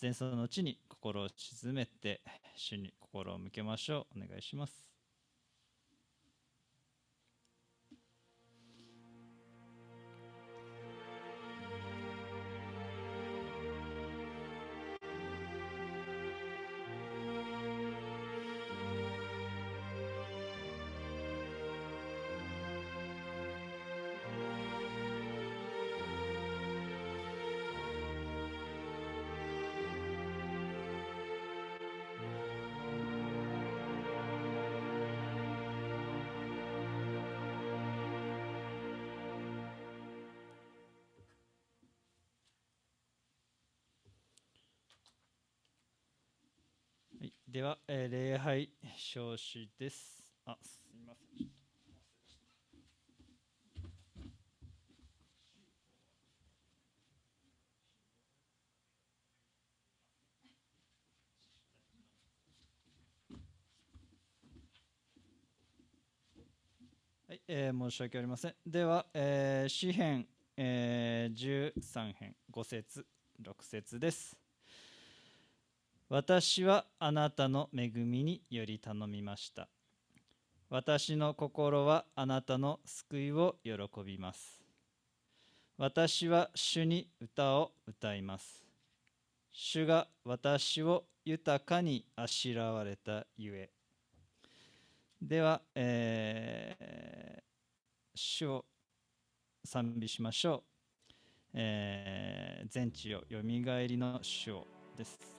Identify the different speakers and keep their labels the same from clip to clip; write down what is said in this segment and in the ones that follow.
Speaker 1: 前奏のうちに心を静めて主に心を向けましょう。お願いします。では、えー、礼拝召集です。あ、すみません。はい、えー、申し訳ありません。では、えー、詩編、えー、13編5節6節です。私はあなたの恵みにより頼みました。私の心はあなたの救いを喜びます。私は主に歌を歌います。主が私を豊かにあしらわれたゆえ。では、えー、主を賛美しましょう。えー、全地をよみがえりの主をです。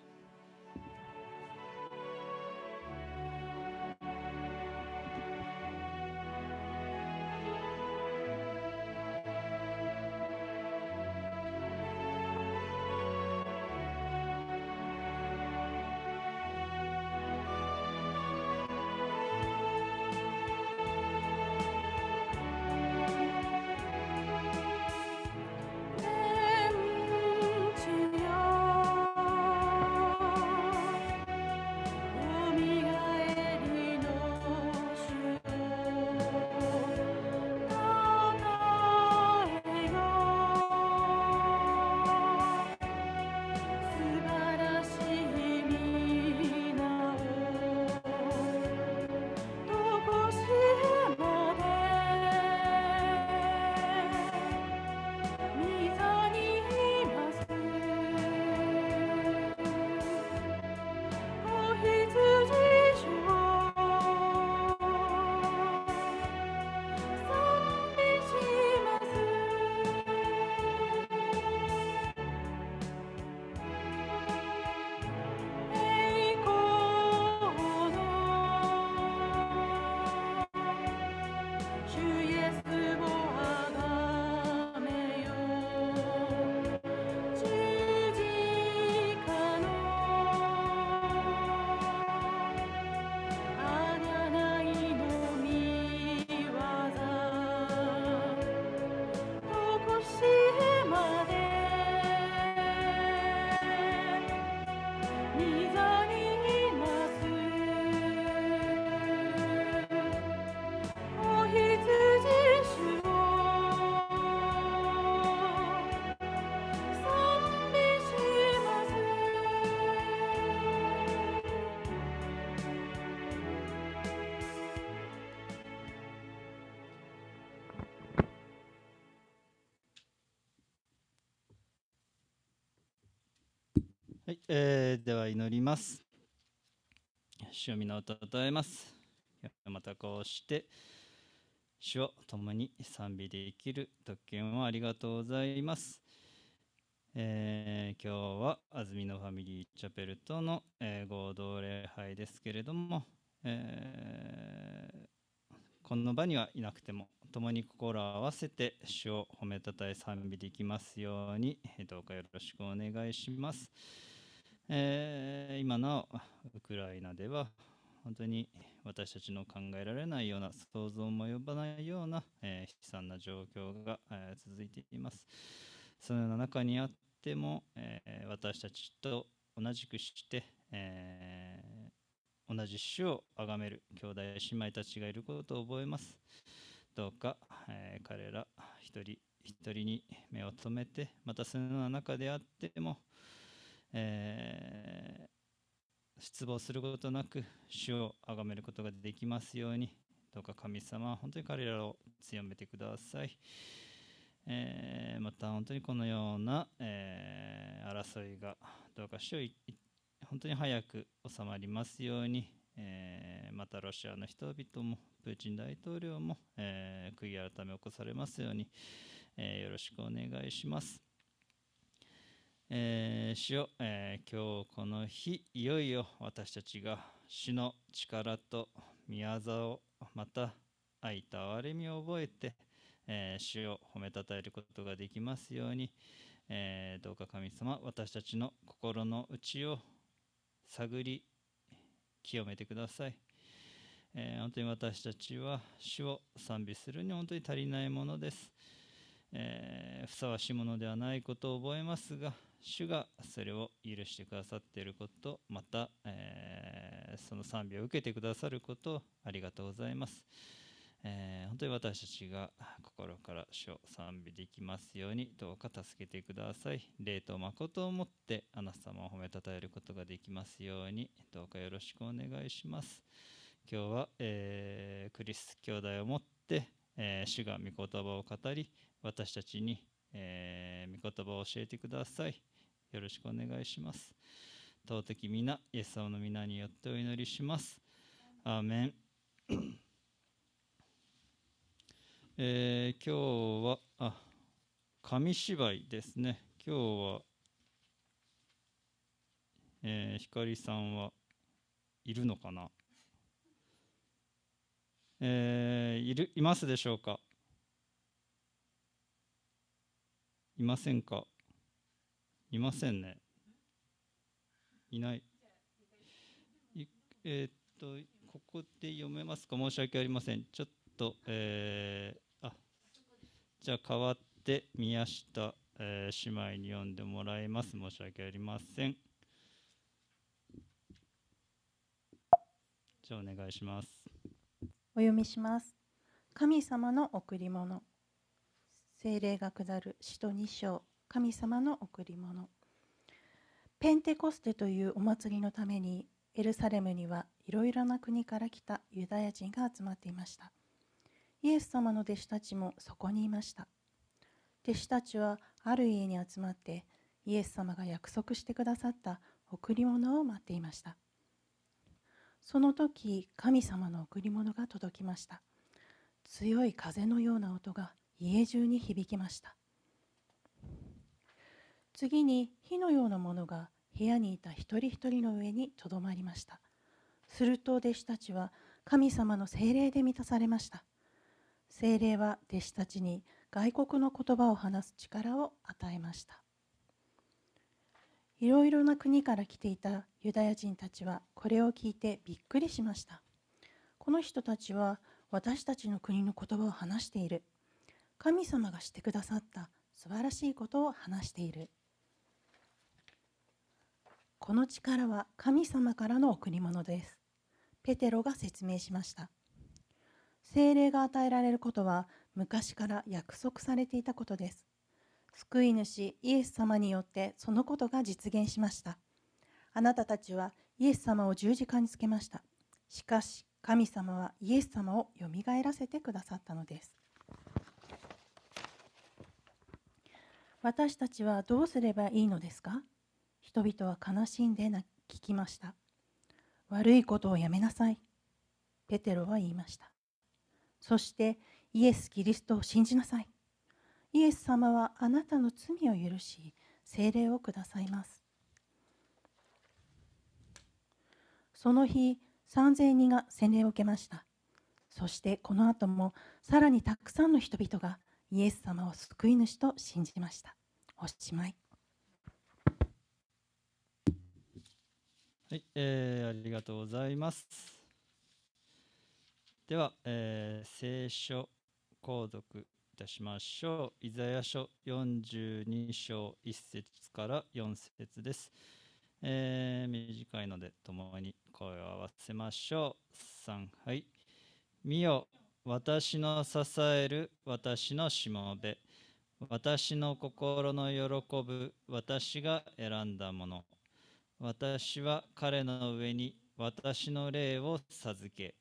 Speaker 1: えー、では祈ります。主を皆をたたえます。またこうして、主を共に賛美できる特権をありがとうございます。えー、今日は安住のファミリーチャペルとの、えー、合同礼拝ですけれども、えー、この場にはいなくても共に心を合わせて主を褒めたたえ賛美できますようにどうかよろしくお願いします。えー、今のウクライナでは本当に私たちの考えられないような想像も及ばないような、えー、悲惨な状況が、えー、続いています。そのような中にあっても、え、私たちと同じくして、え同じ主を崇める兄弟姉妹たちがいることを覚えます。どうか、え彼ら一人一人に目を留めてまたそのような中であっても、えー失望することなく主を崇めることができますようにどうか神様本当に彼らを強めてください、えーまた本当にこのような、えー争いがどうか主を本当に早く収まりますように、えーまたロシアの人々もプーチン大統領も、えー悔い改め起こされますように、えーよろしくお願いします。えー主よ、えー今日この日いよいよ私たちが主の力と宮沢をまた愛と憐れみを覚えて、えー主を褒めたたえることができますように、えーどうか神様私たちの心の内を探り清めてください、えー本当に私たちは主を賛美するに本当に足りないものです、えふさわしいものではないことを覚えますが主がそれを許してくださっていることまた、えーその賛美を受けてくださることありがとうございます、えー本当に私たちが心から主を賛美できますようにどうか助けてください。霊と誠をもってあなた様を褒めたたえることができますようにどうかよろしくお願いします。今日は、えークリス兄弟をもって、え主が御言葉を語り私たちに、えー御言葉を教えてください。よろしくお願いします。尊き皆イエス様の皆によってお祈りします。アーメン。えー今日はあ紙芝居ですね。今日は、えー、光さんはいるのかな？えーいるいますでしょうか？いませんか？いませんね。いない。いえーっとここで読めますか？申し訳ありません。ちょっとえーあじゃあ代わって宮下、えー姉妹に読んでもらいます。申し訳ありません。じゃあお願いします。
Speaker 2: お読みします。神様の贈り物。聖霊が下る使徒2章。神様の贈り物。ペンテコステというお祭りのためにエルサレムにはいろいろな国から来たユダヤ人が集まっていました。イエス様の弟子たちもそこにいました。弟子たちはある家に集まってイエス様が約束してくださった贈り物を待っていました。その時神様の贈り物が届きました強い風のような音が家中に響きました次に火のようなものが部屋にいた一人一人の上にとどまりましたすると弟子たちは神様の精霊で満たされました精霊は弟子たちに外国の言葉を話す力を与えましたいろいろな国から来ていたユダヤ人たちはこれを聞いてびっくりしました。この人たちは私たちの国の言葉を話している。神様がしてくださった素晴らしいことを話している。この力は神様からの贈り物です。ペテロが説明しました。精霊が与えられることは昔から約束されていたことです。救い主イエス様によってそのことが実現しました。あなたたちはイエス様を十字架につけました。しかし神様はイエス様をよみがえらせてくださったのです。私たちはどうすればいいのですか？人々は悲しんで聞きました。悪いことをやめなさい。ペテロは言いました。そしてイエス・キリストを信じなさい。イエス様はあなたの罪を許し、聖霊をくださいます。その日、3000人が洗礼を受けました。そしてこの後もさらにたくさんの人々がイエス様を救い主と信じました。おしまい。
Speaker 1: はい、えーありがとうございます。では、えー聖書購読いたしましょう。イザヤ書42章1節から4節です。えー短いので共に声を合わせましょう。3はい。見よ私の支える私のしもべ私の心の喜ぶ私が選んだもの私は彼の上に私の霊を授け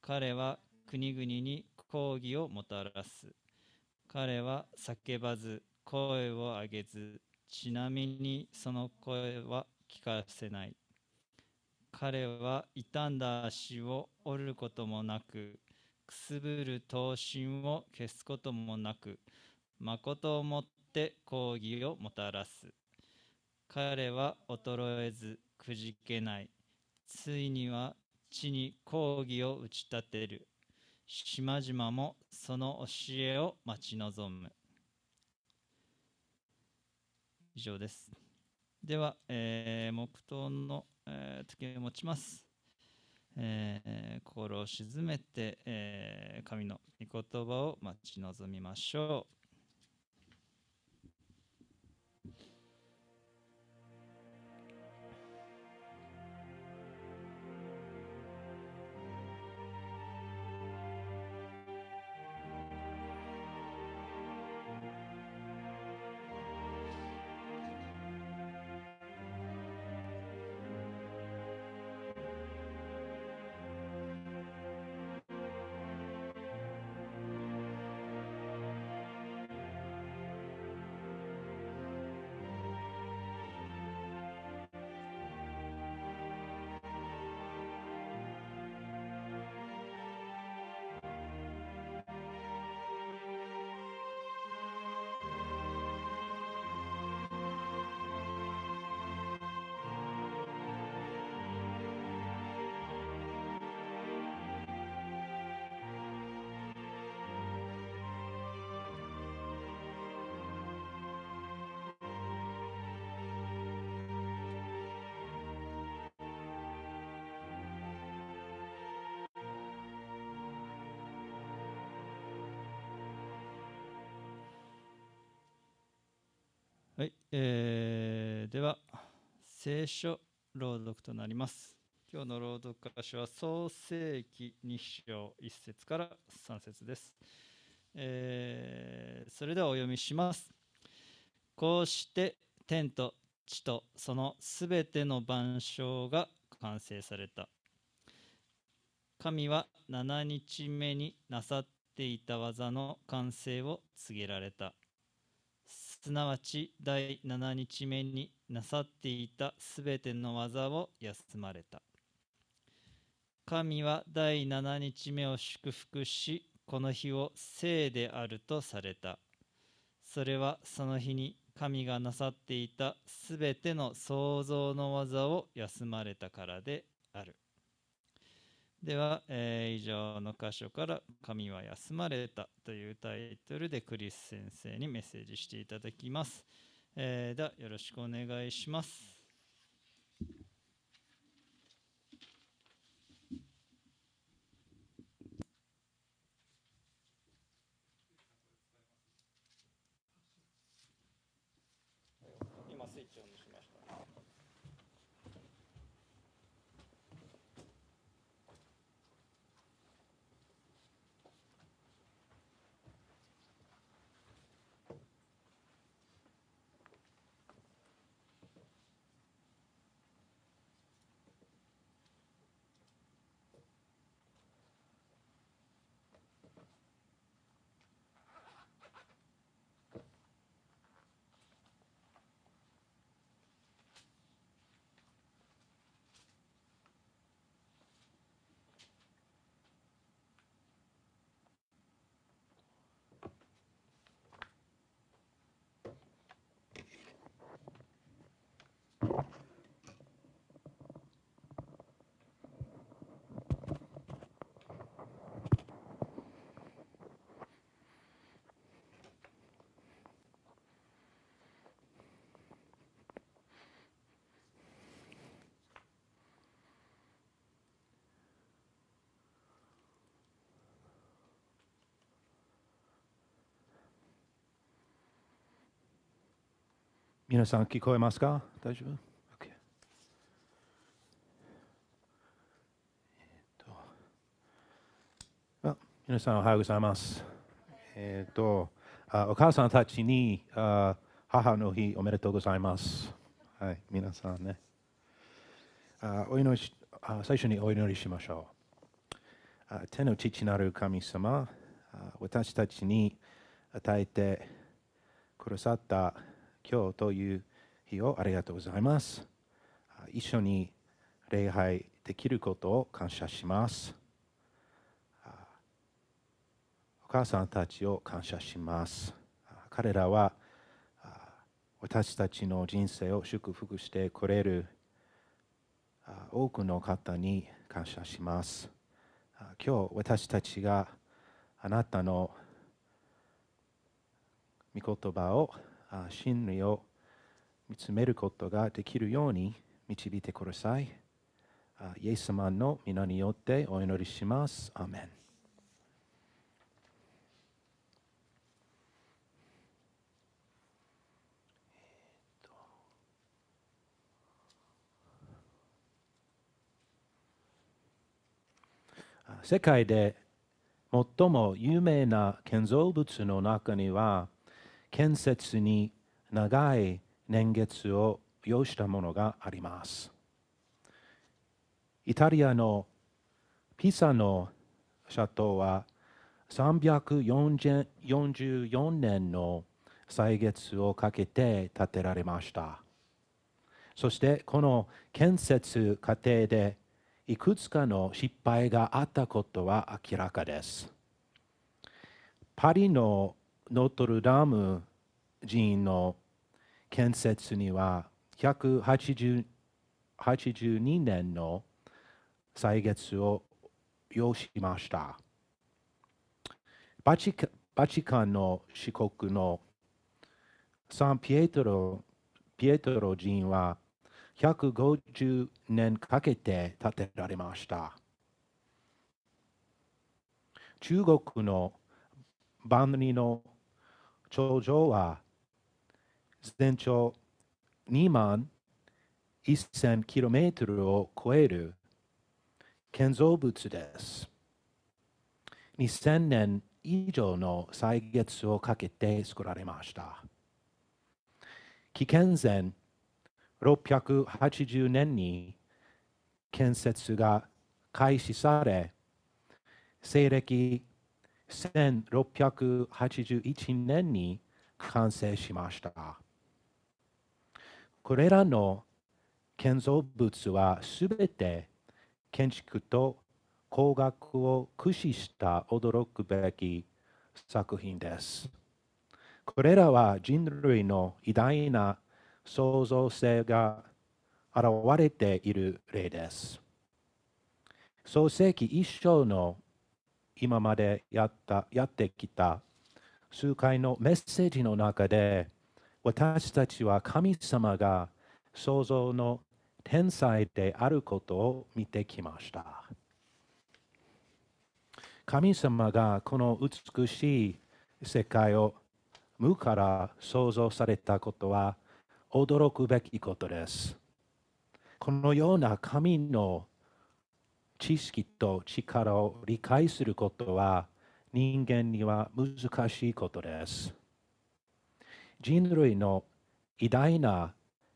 Speaker 1: 彼は国々に抗議をもたらす。彼は叫ばず声を上げずちなみにその声は聞かせない。彼は傷んだ足を折ることもなくくすぶる刀身を消すこともなく誠をもって抗議をもたらす。彼は衰えずくじけない。ついには地に抗議を打ち立てる。島々もその教えを待ち望む。以上です。では、えー、黙祷の、えー、時を持ちます。えー、心を静めて、えー、神の御言葉を待ち望みましょう。えー、では聖書朗読となります。今日の朗読箇所は創世記2章1節から3節です、えー、それではお読みします。こうして天と地とそのすべての万象が完成された。神は7日目になさっていた技の完成を告げられた。すなわち第7日目になさっていたすべての技を休まれた。神は第7日目を祝福し、この日を聖であるとされた。それはその日に神がなさっていたすべての創造の技を休まれたからである。では、えー、以上の箇所から「神は休まれた」というタイトルでクリス先生にメッセージしていただきます。えー、ではよろしくお願いします。
Speaker 3: 皆さん聞こえますか？大丈夫、皆さんおはようございます。えっ、とあ、お母さんたちにあ母の日おめでとうございます。はい、皆さんね。あお祈りしあ最初にお祈りしましょう。あ天の父なる神様あ、私たちに与えてくださった今日という日をありがとうございます。一緒に礼拝できることを感謝します。お母さんたちを感謝します。彼らは私たちの人生を祝福してくれる多くの方に感謝します。今日私たちがあなたの御言葉を真理を見つめることができるように導いてください。イエス様の皆によってお祈りします。アーメン。世界で最も有名な建造物の中には建設に長い年月を要したものがありますイタリアのピサの斜塔は344年の歳月をかけて建てられましたそしてこの建設過程でいくつかの失敗があったことは明らかです。パリのノートルダム寺院の建設には182年の歳月を要しました。バチカバチカンの四国のサンピエトロピエトロ寺院は150年かけて建てられました。中国の万里の頂上は全長2万 1000km を超える建造物です。2000年以上の歳月をかけて作られました。紀元前680年に建設が開始され、西暦1681年に完成しました。これらの建造物はすべて建築と工学を駆使した驚くべき作品です。これらは人類の偉大な創造性が現れている例です。創世記一章の今までやったやってきた数回のメッセージの中で私たちは神様が創造の天才であることを見てきました。神様がこの美しい世界を無から創造されたことは驚くべきことです。このような神の知識と力を理解することは人間には難しいことです。人類の偉大な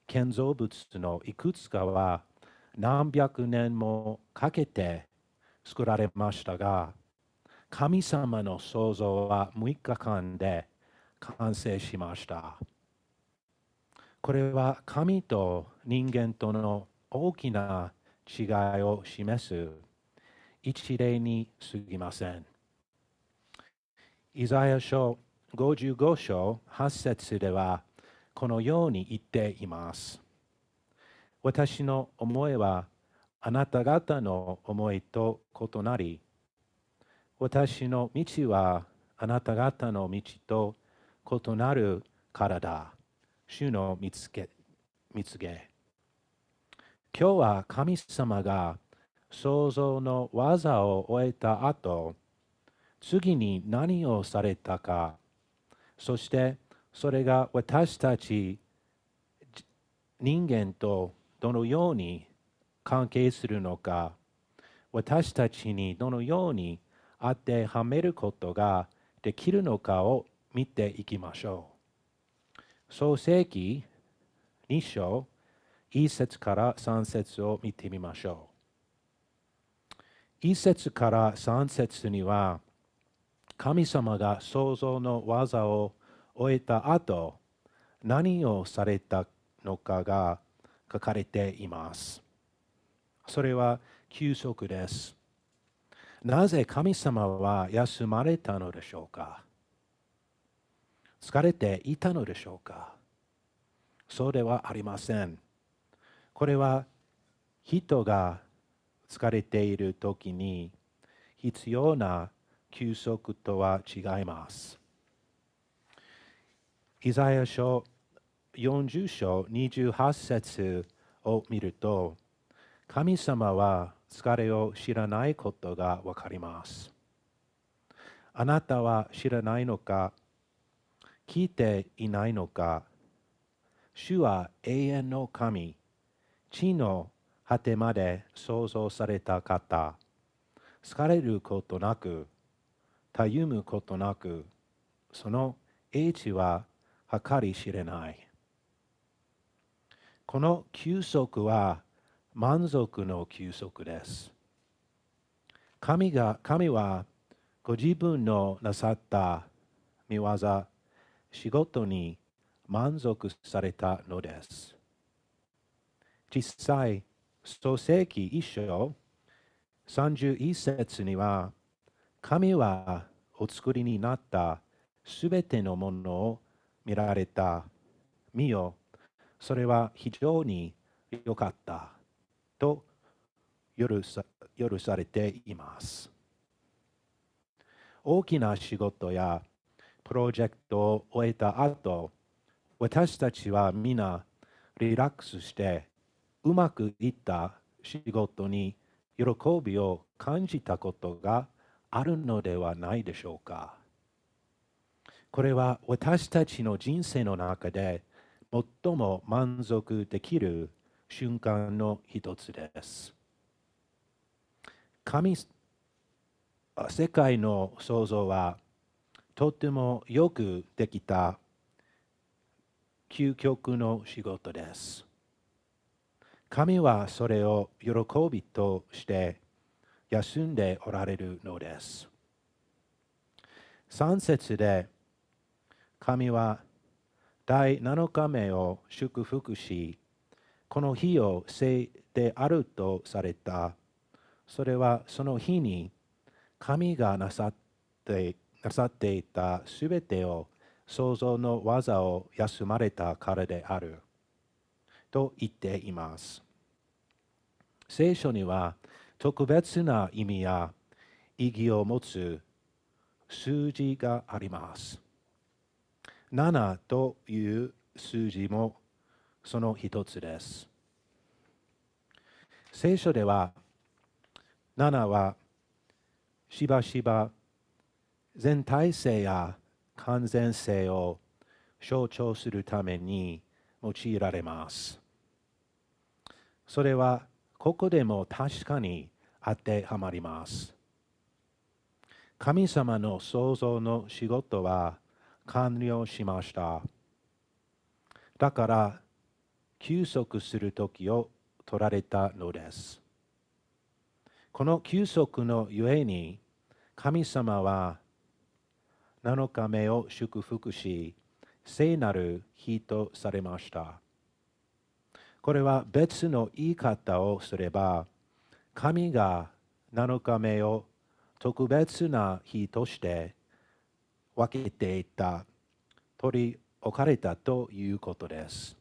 Speaker 3: 建造物のいくつかは何百年もかけて作られましたが、神様の創造は6日間で完成しました。これは神と人間との大きな違いを示す一例に過ぎません。イザヤ書55章8節ではこのように言っています。私の思いはあなた方の思いと異なり、私の道はあなた方の道と異なるからだ。主の見つけ、見つけ。今日は神様が創造の技を終えた後、次に何をされたか、そしてそれが私たち人間とどのように関係するのか、私たちにどのように当てはめることができるのかを見ていきましょう。創世記2章1節から3節を見てみましょう。1節から3節には神様が創造の技を終えた後何をされたのかが書かれています。それは休息です。なぜ神様は休まれたのでしょうか？疲れていたのでしょうか？そうではありません。これは人が疲れている時に必要な休息とは違います。イザヤ書40章28節を見ると神様は疲れを知らないことがわかります。あなたは知らないのか聞いていないのか主は永遠の神、地の果てまで創造された方、疲れることなく、たゆむことなく、その英知は計り知れない。この休息は満足の休息です。神が神はご自分のなさった見業、仕事に満足されたのです。実際、創世記一章31節には、神はお作りになったすべてのものを見られた。見よ、それは非常に良かった。と許さ許されています。大きな仕事やプロジェクトを終えた後、私たちは皆リラックスしてうまくいった仕事に喜びを感じたことがあるのではないでしょうか。これは私たちの人生の中で最も満足できる瞬間の一つです。神世界の創造はとてもよくできた究極の仕事です。神はそれを喜びとして休んでおられるのです。3節で神は第7日目を祝福しこの日を聖であるとされた。それはその日に神がなさってなさっていたすべてを創造の技を休まれたからである。と言っています。聖書には特別な意味や意義を持つ数字があります。7という数字もその一つです。聖書では、7はしばしば全体性や完全性を象徴するために用いられます。それはここでも確かに当てはまります。神様の創造の仕事は完了しました。だから休息する時を取られたのです。この休息のゆえに神様は7日目を祝福し聖なる日とされました。これは別の言い方をすれば神が7日目を特別な日として分けていた取り置かれたということです。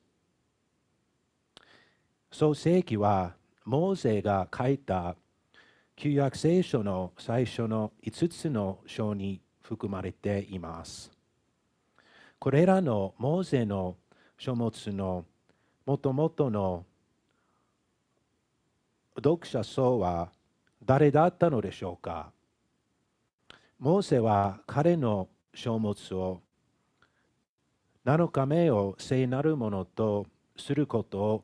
Speaker 3: 創世記はモーゼが書いた旧約聖書の最初の5つの章に含まれています。これらのモーゼの書物のもともとの読者層は誰だったのでしょうか？モーセは彼の書物を7日目を聖なるものとすることを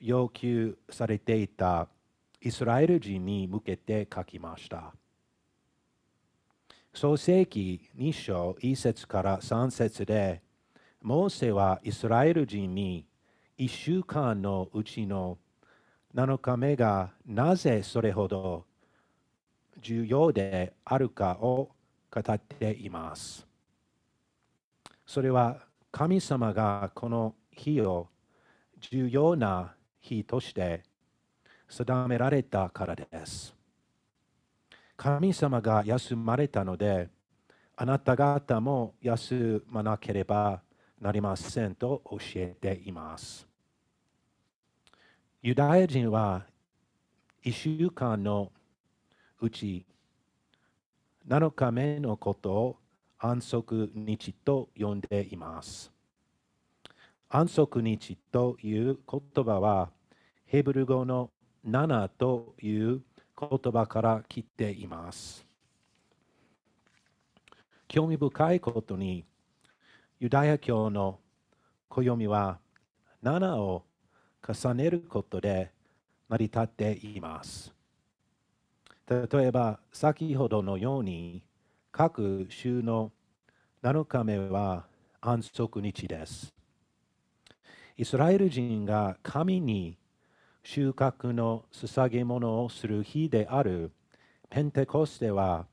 Speaker 3: 要求されていたイスラエル人に向けて書きました。創世記2章1節から3節で、モーセはイスラエル人に1週間のうちの7日目がなぜそれほど重要であるかを語っています。それは神様がこの日を重要な日として定められたからです。神様が休まれたので、あなた方も休まなければなりませんと教えています。ユダヤ人は一週間のうち7日目のことを安息日と呼んでいます。安息日という言葉はヘブル語の7という言葉から来ています。興味深いことにユダヤ教の暦は7を重ねることで成り立っています。例えば、先ほどのように、各週の7日目は安息日です。イスラエル人が神に収穫の捧げ物をする日であるペンテコステは、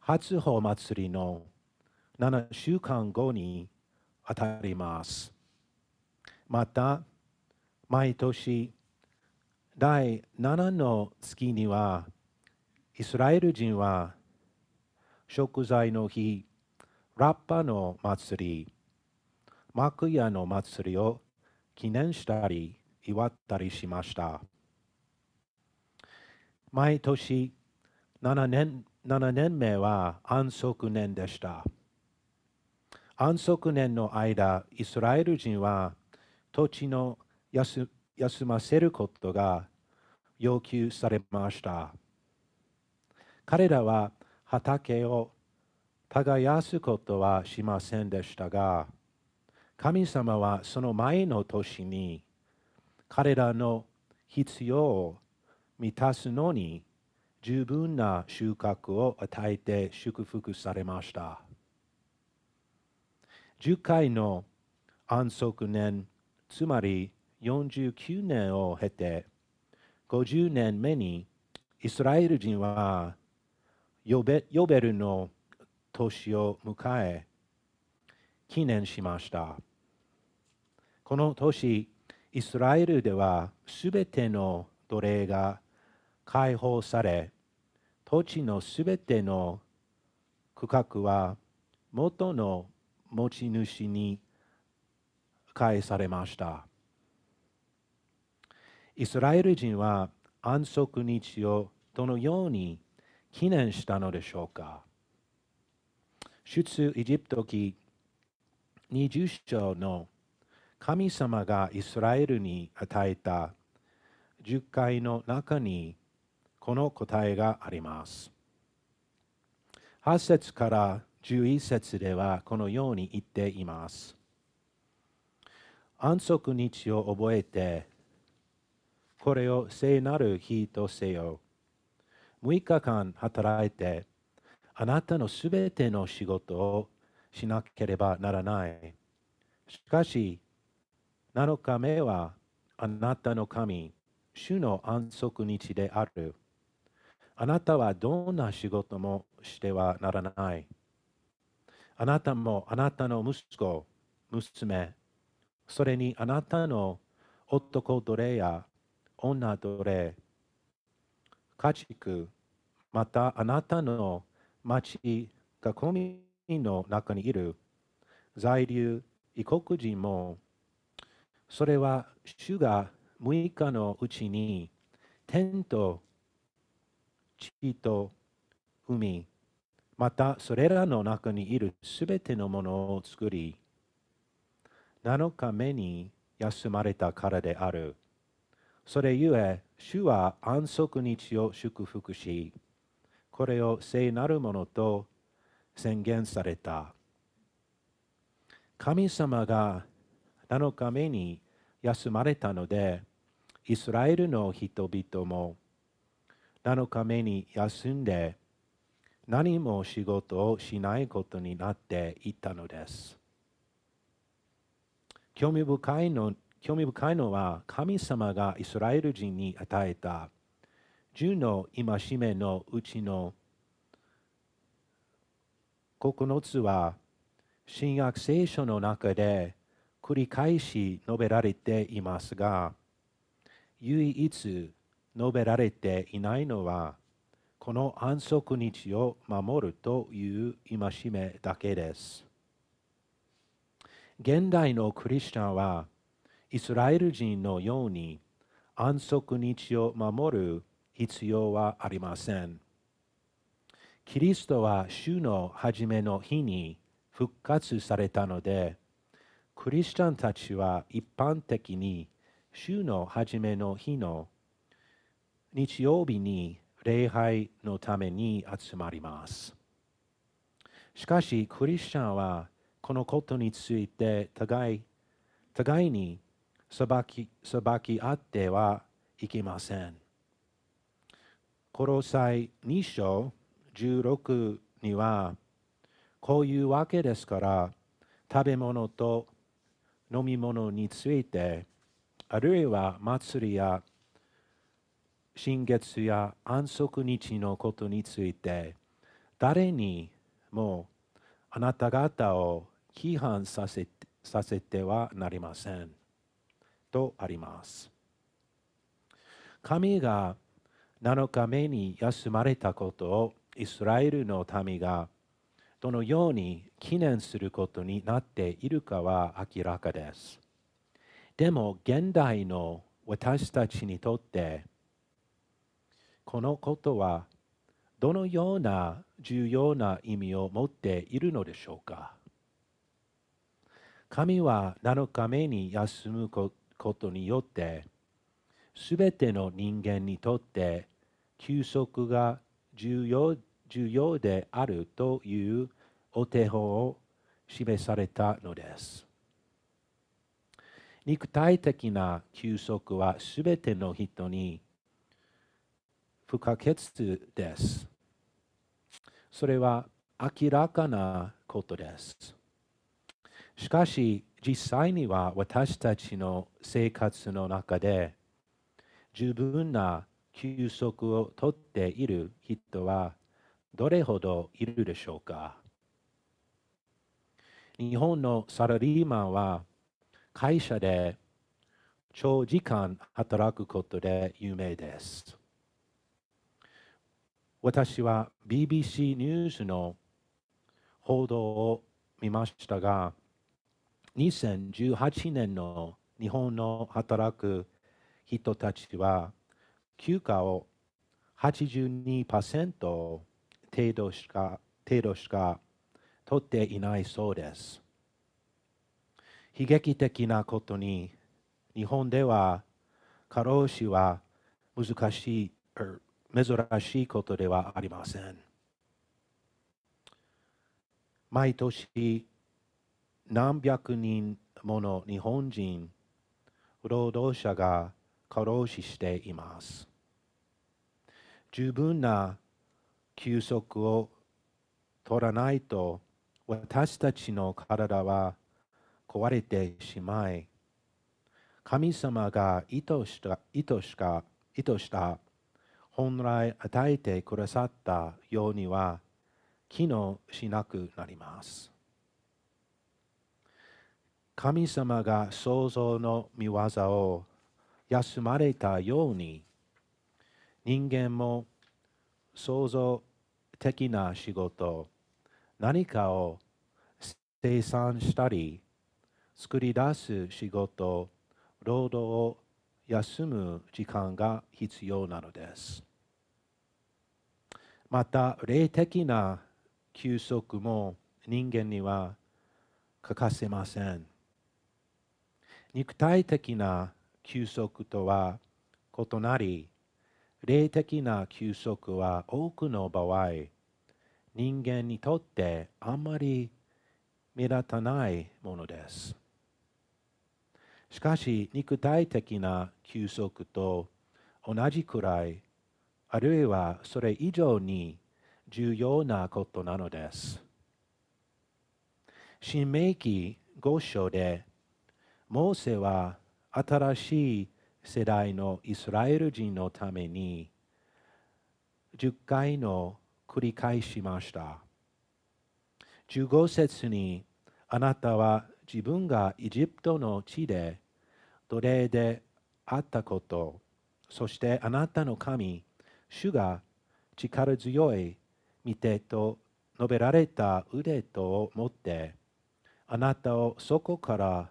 Speaker 3: 初穂祭りの7週間後に当たります。また、毎年第7の月にはイスラエル人は食材の日、ラッパの祭り、幕屋の祭りを記念したり祝ったりしました。毎年7年 ,7 年目は安息年でした。安息年の間、イスラエル人は土地の休休ませることが要求されました。彼らは畑を耕すことはしませんでしたが、神様はその前の年に彼らの必要を満たすのに十分な収穫を与えて祝福されました。10回の安息年、つまり49年を経て、50年目にイスラエル人はヨベヨベルの年を迎え、記念しました。この年、イスラエルではすべての奴隷が解放され、土地のすべての区画は元の持ち主に返されました。イスラエル人は安息日をどのように記念したのでしょうか出エジプト記20章の神様がイスラエルに与えた10回の中にこの答えがあります。8節から11節ではこのように言っています。安息日を覚えてこれを聖なる日とせよ。6日間働いて、あなたのすべての仕事をしなければならない。しかし、7日目はあなたの神、主の安息日である。あなたはどんな仕事もしてはならない。あなたもあなたの息子、娘、それにあなたの男奴隷や女奴隷、家畜、またあなたの町がコミの中にいる在留異国人も、それは主が6日のうちに天と地と海、またそれらの中にいるすべてのものを作り、7日目に休まれたからである。それゆえ、主は安息日を祝福し、これを聖なるものと宣言された。神様が7日目に休まれたので、イスラエルの人々も7日目に休んで、何も仕事をしないことになっていったのです。興味深いの興味深いのは神様がイスラエル人に与えた10の戒めのうちの9つは新約聖書の中で繰り返し述べられていますが唯一述べられていないのはこの安息日を守るという戒めだけです。現代のクリスチャンはイスラエル人のように安息日を守る必要はありません。キリストは週の初めの日に復活されたので、クリスチャンたちは一般的に週の初めの日の日曜日に礼拝のために集まります。しかし、クリスチャンはこのことについて互い互いに裁き裁き合ってはいけません。コロサイ2章16にはこういうわけですから食べ物と飲み物についてあるいは祭りや新月や安息日のことについて誰にもあなた方を批判させさせてはなりません。とあります。神が7日目に休まれたことをイスラエルの民がどのように記念することになっているかは明らかです。でも現代の私たちにとってこのことはどのような重要な意味を持っているのでしょうか神は7日目に休むことによって、すべての人間にとって休息が重要重要であるというお手本を示されたのです。肉体的な休息はすべての人に不可欠です。それは明らかなことです。しかし実際には私たちの生活の中で十分な休息をとっている人はどれほどいるでしょうか？日本のサラリーマンは会社で長時間働くことで有名です。私は BBC ニュースの報道を見ましたが、2018年の日本の働く人たちは休暇を82%程度しか程度しか取っていないそうです。悲劇的なことに日本では過労死は難しい、珍しいことではありません。毎年何百人もの日本人労働者が過労死しています。十分な休息を取らないと私たちの体は壊れてしまい神様が意図した意図しか意図した本来与えてくださったようには機能しなくなります。神様が創造の見業を休まれたように人間も創造的な仕事何かを生産したり作り出す仕事労働を休む時間が必要なのです。また霊的な休息も人間には欠かせません。肉体的な休息とは異なり、霊的な休息は多くの場合、人間にとってあまり目立たないものです。しかし、肉体的な休息と同じくらい、あるいはそれ以上に重要なことなのです。新明記5章で、モーセは新しい世代のイスラエル人のために10回の繰り返しました。15節にあなたは自分がエジプトの地で奴隷であったこと、そしてあなたの神、主が力強い見てと述べられた腕とを持って、あなたをそこから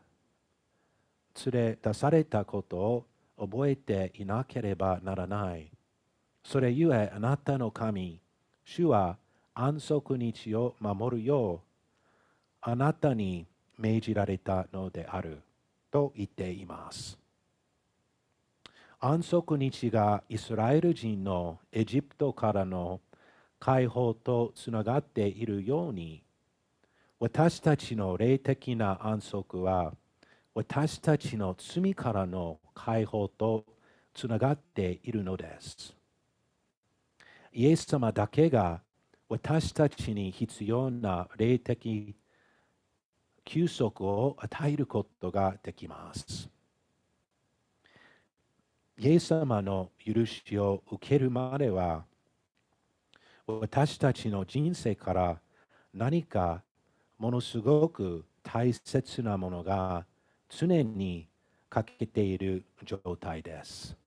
Speaker 3: 連れ出されたことを覚えていなければならない。それゆえあなたの神、主は安息日を守るよう、あなたに命じられたのであると言っています。安息日がイスラエル人のエジプトからの解放とつながっているように、私たちの霊的な安息は、私たちの罪からの解放とつながっているのです。イエス様だけが私たちに必要な霊的休息を与えることができます。イエス様の許しを受けるまでは、私たちの人生から何かものすごく大切なものが常に欠けている状態です。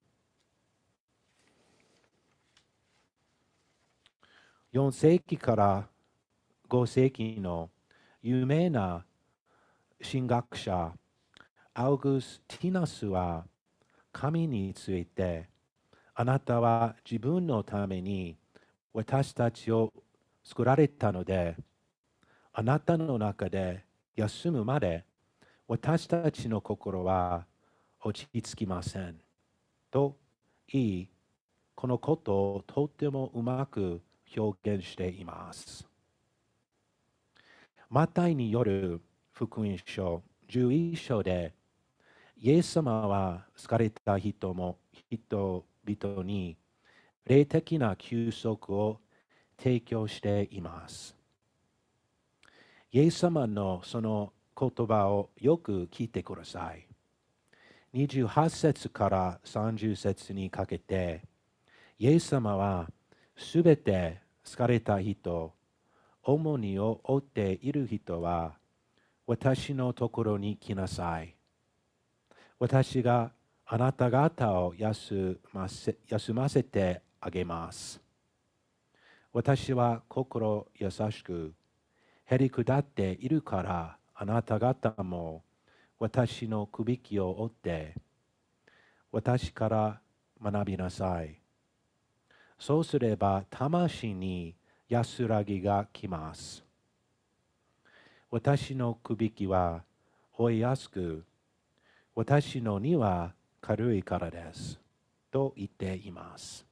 Speaker 3: 4世紀から5世紀の有名な神学者アウグスティナスは神についてあなたは自分のために私たちを作られたのであなたの中で休むまで私たちの心は落ち着きません。と言い、このことをとってもうまく表現しています。マタイによる福音書11章で、イエス様は疲れた人も人々に霊的な休息を提供しています。イエス様のその言葉をよく聞いてください。28節から30節にかけて、イエス様はすべて疲れた人、重荷を負っている人は、私のところに来なさい。私があなた方を休ませ休ませてあげます。私は心優しく、へりくだっているから、あなた方も私のくびきを追って私から学びなさい。そうすれば魂に安らぎが来ます。私のくびきは追いやすく、私の荷は軽いからです。と言っています。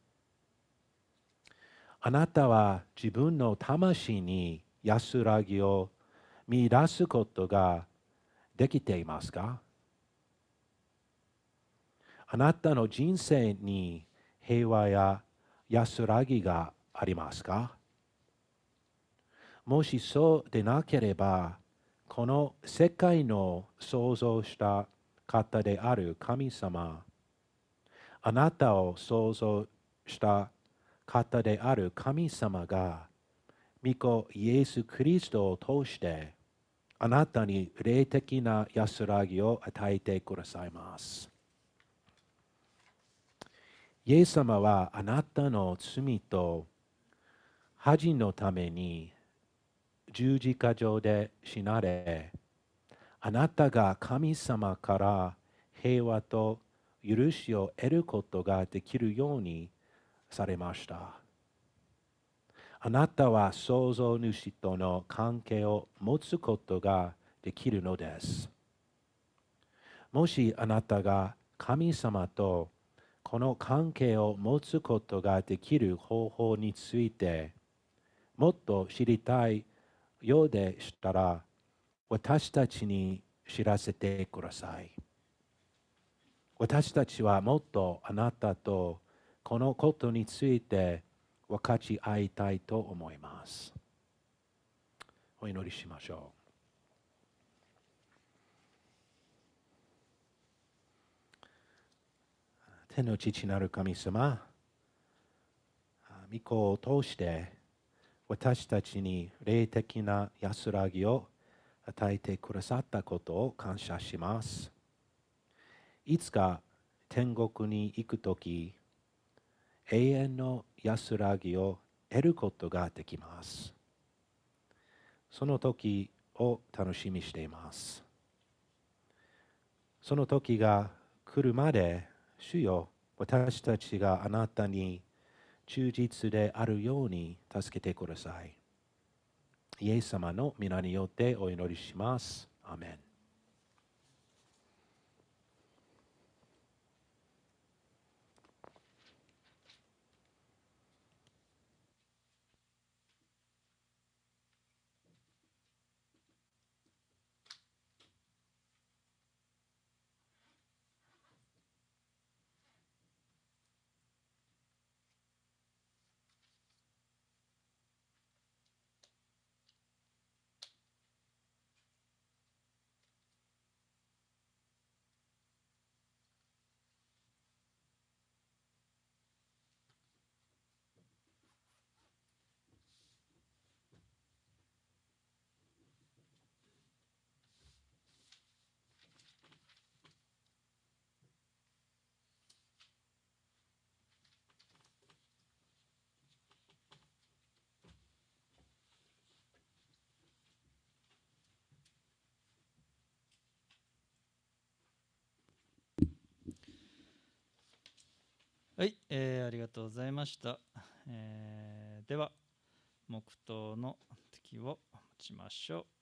Speaker 3: あなたは自分の魂に安らぎを見出すことができていますか？あなたの人生に平和や安らぎがありますか？もしそうでなければ、この世界の創造した方である神様、あなたを創造した方である神様が、御子イエス・キリストを通してあなたに霊的な安らぎを与えてくださいます。イエス様はあなたの罪と恥のために十字架上で死なれ、あなたが神様から平和と許しを得ることができるようにされました。あなたは創造主との関係を持つことができるのです。もしあなたが神様とこの関係を持つことができる方法についてもっと知りたいようでしたら私たちに知らせてください。私たちはもっとあなたとこのことについて分かち合いたいと思います。お祈りしましょう。天の父なる神様、御子を通して私たちに霊的な安らぎを与えてくださったことを感謝します。いつか天国に行くとき、永遠の安らぎを得ることができます。その時を楽しみしています。その時が来るまで、主よ、私たちがあなたに忠実であるように助けてください。イエス様の皆によってお祈りします。アメン。
Speaker 1: はい、えーありがとうございました。えーでは、黙祷の時を持ちましょう。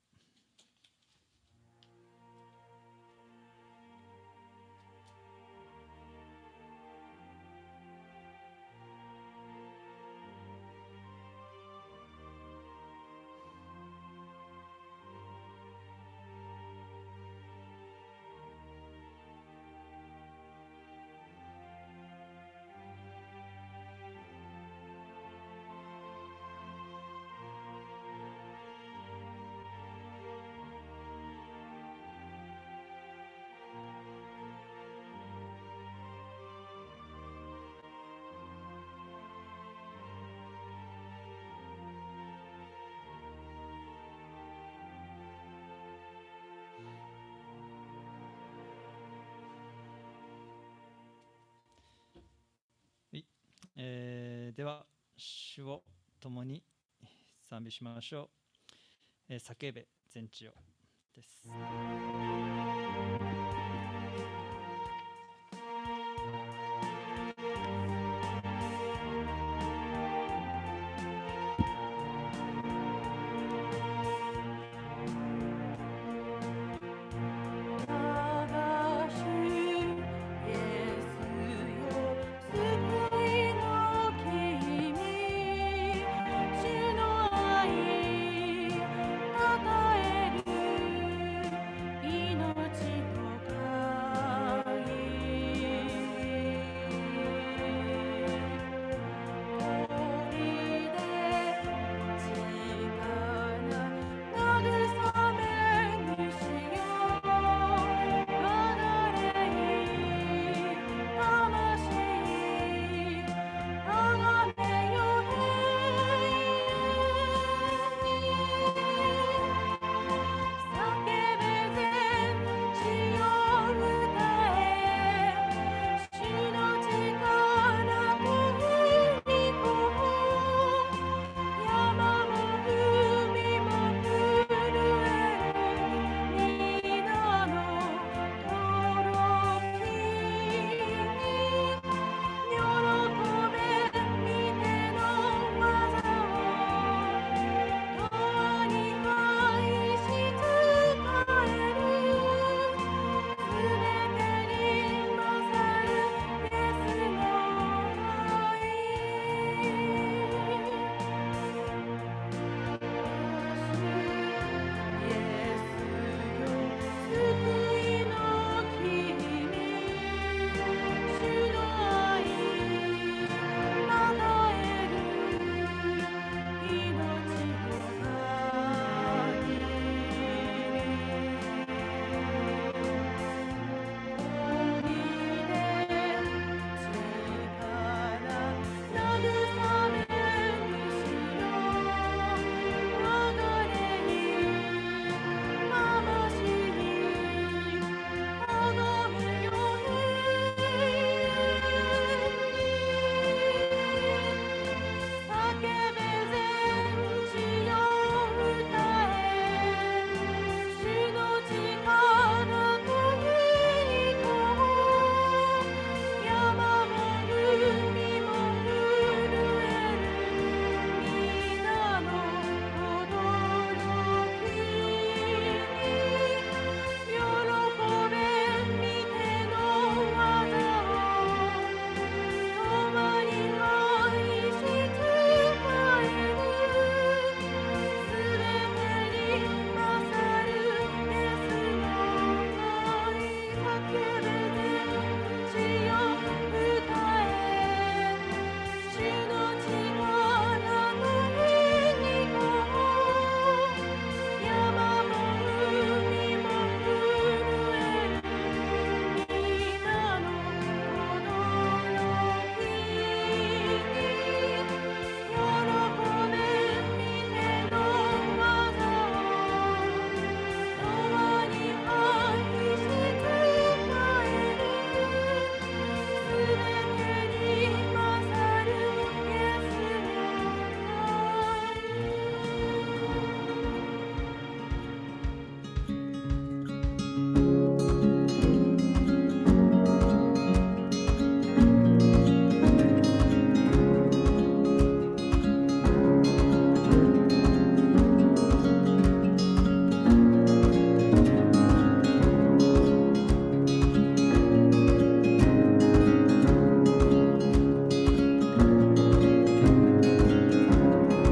Speaker 1: では、主を共に賛美しましょう。えー叫べ全地をです。